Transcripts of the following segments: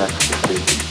back to the prison.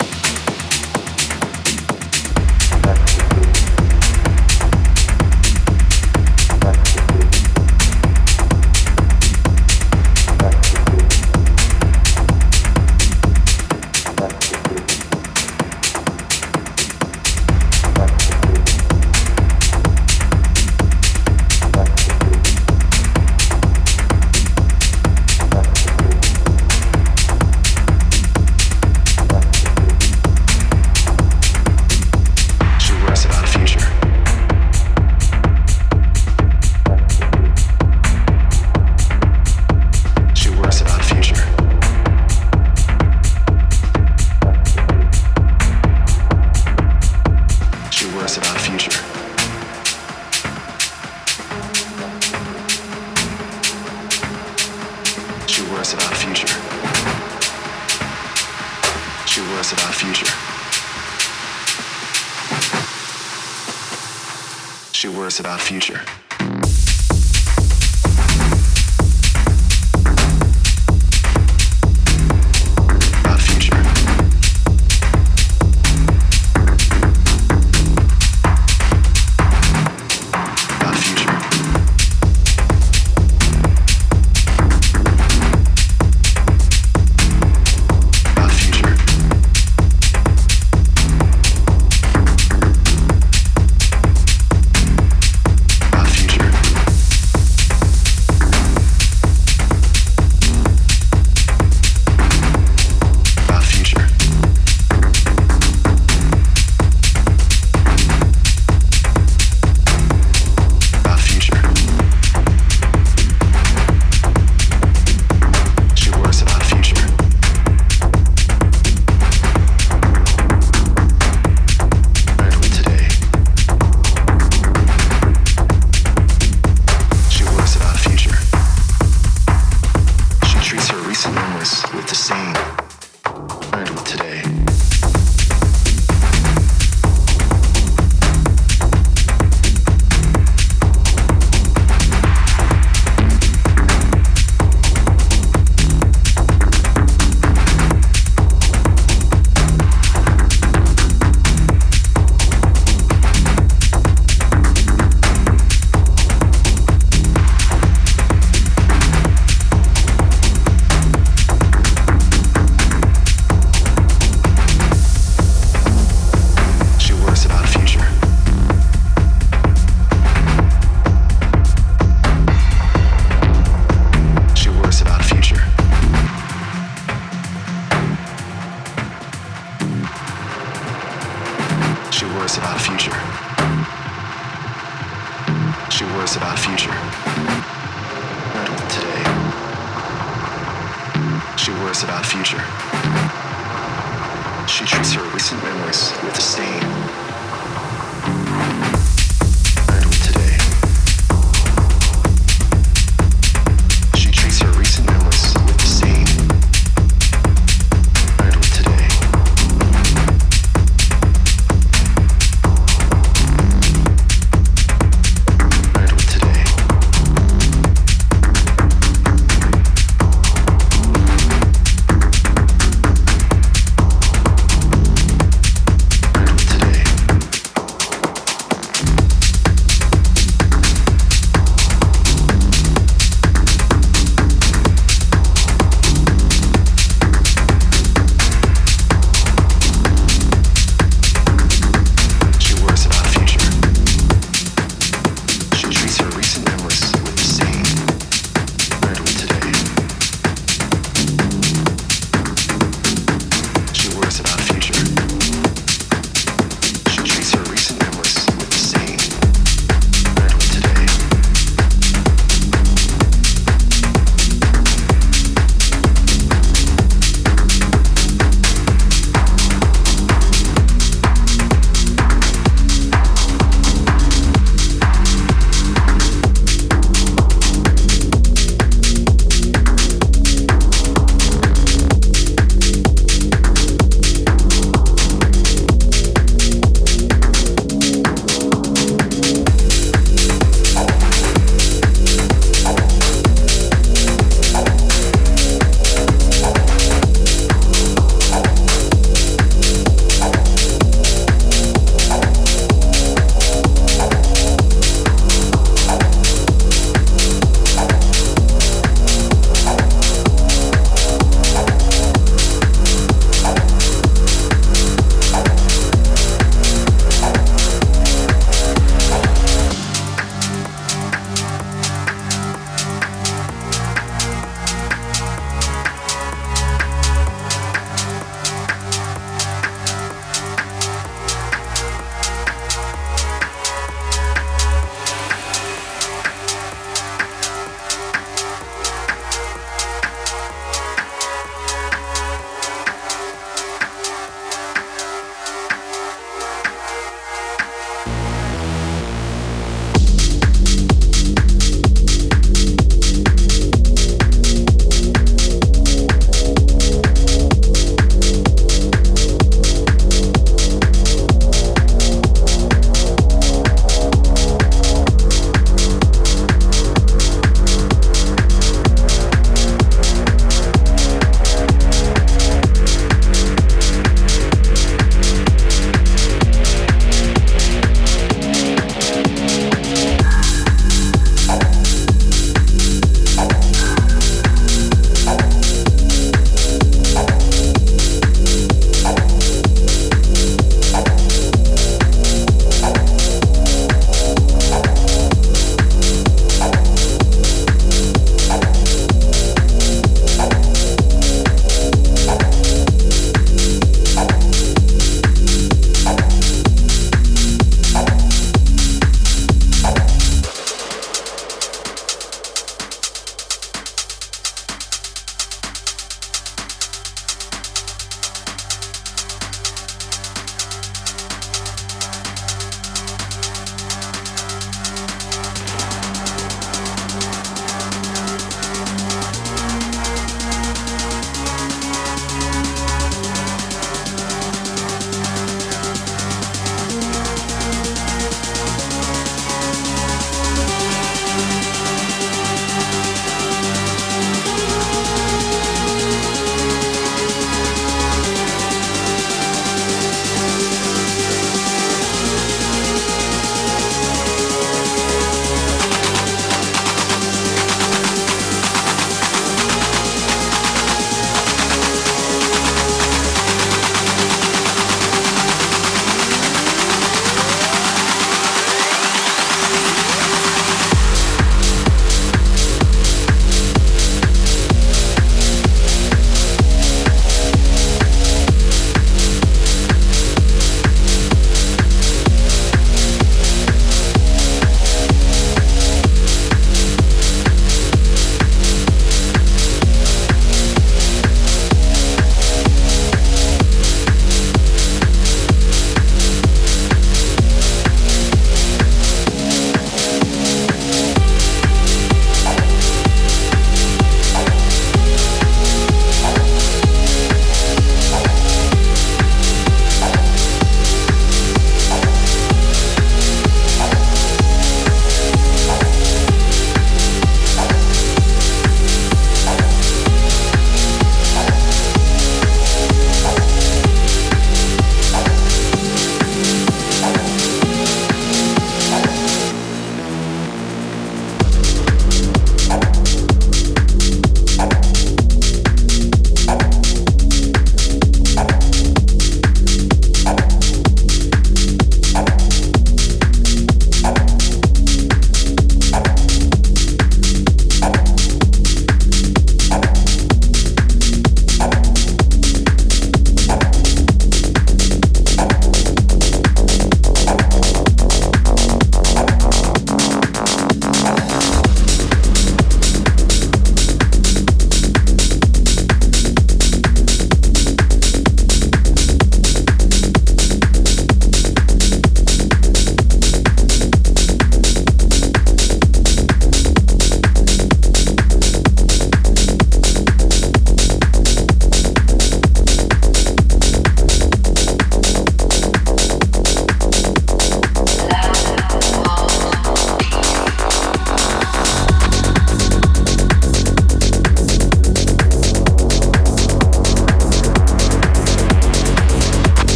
Our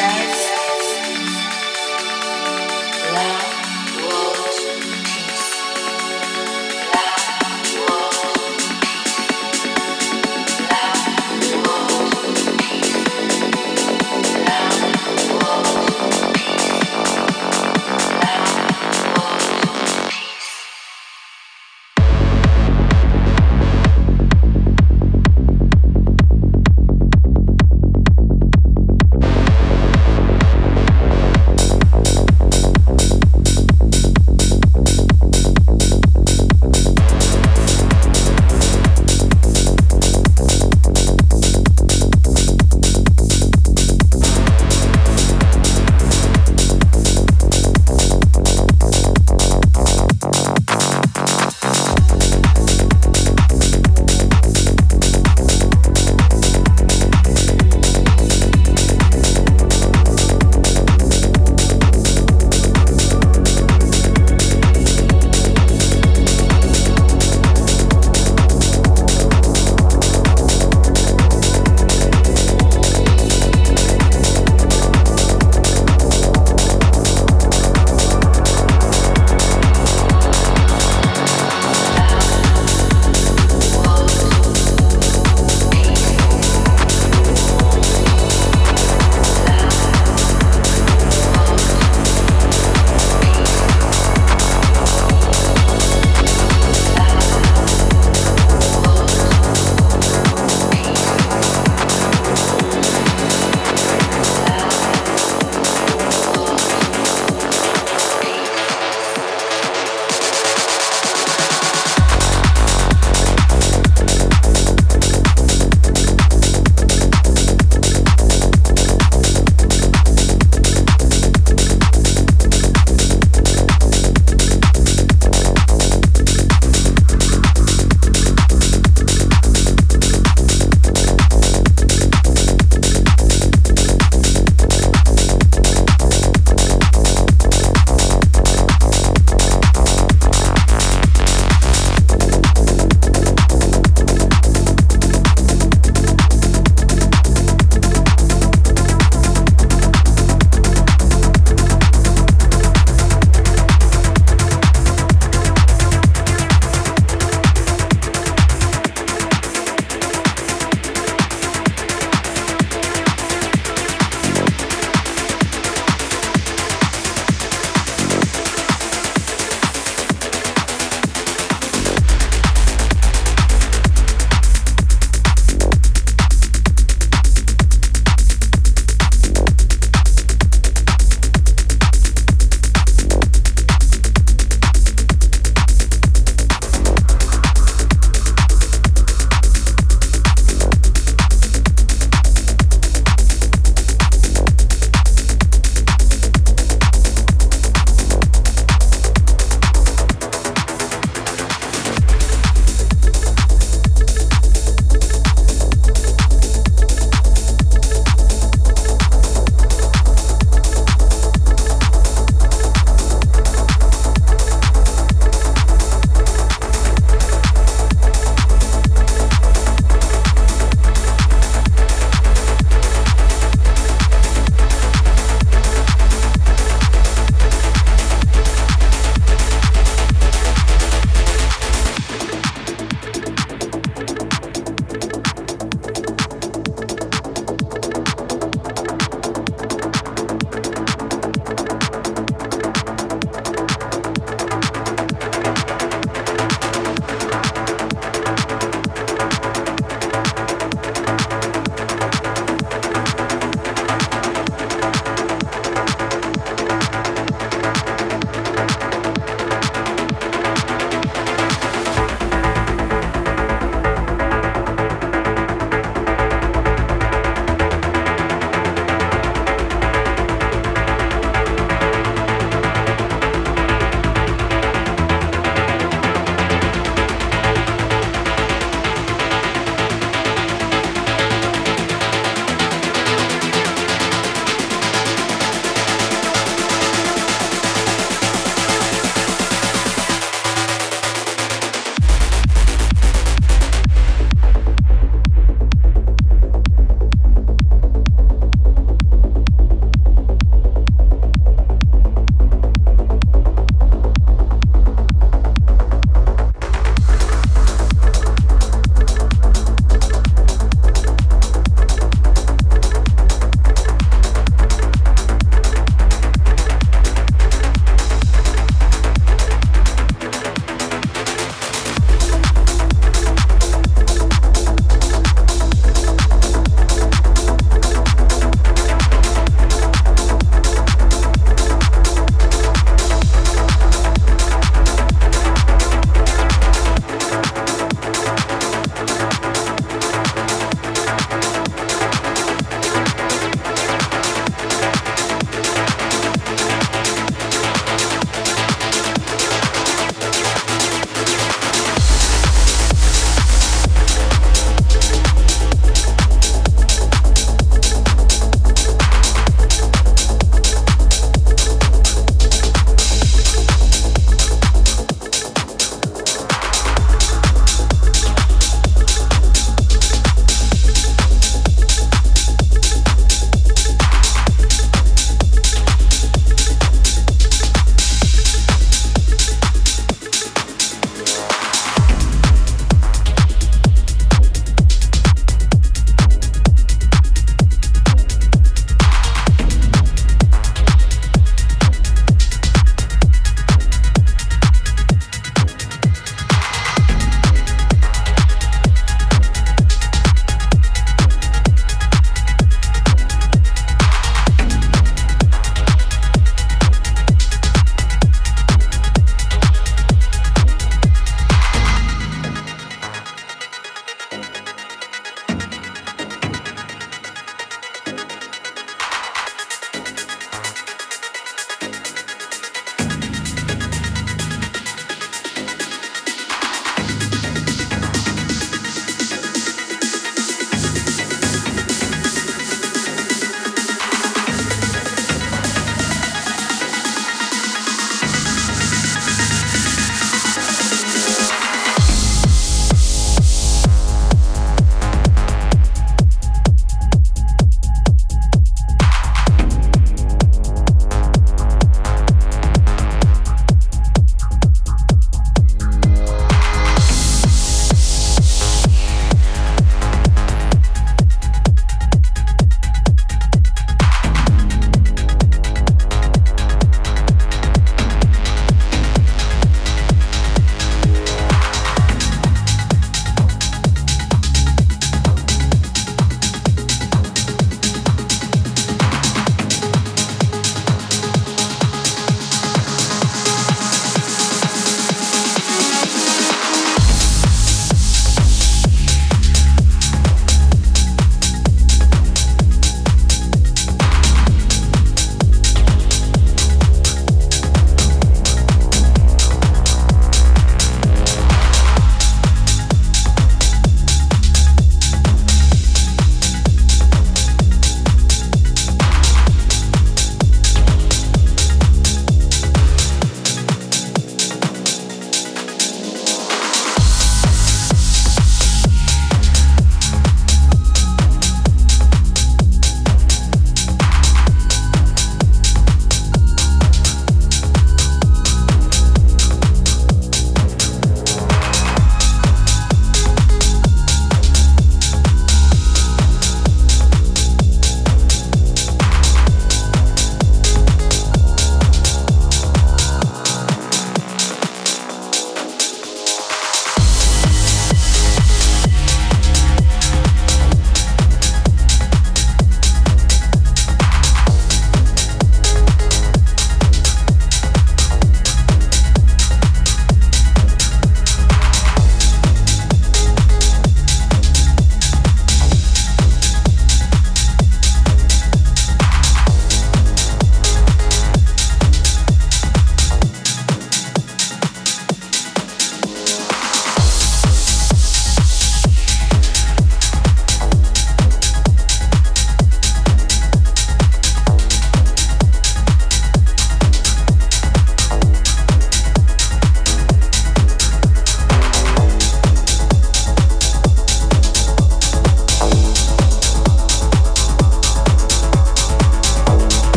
life.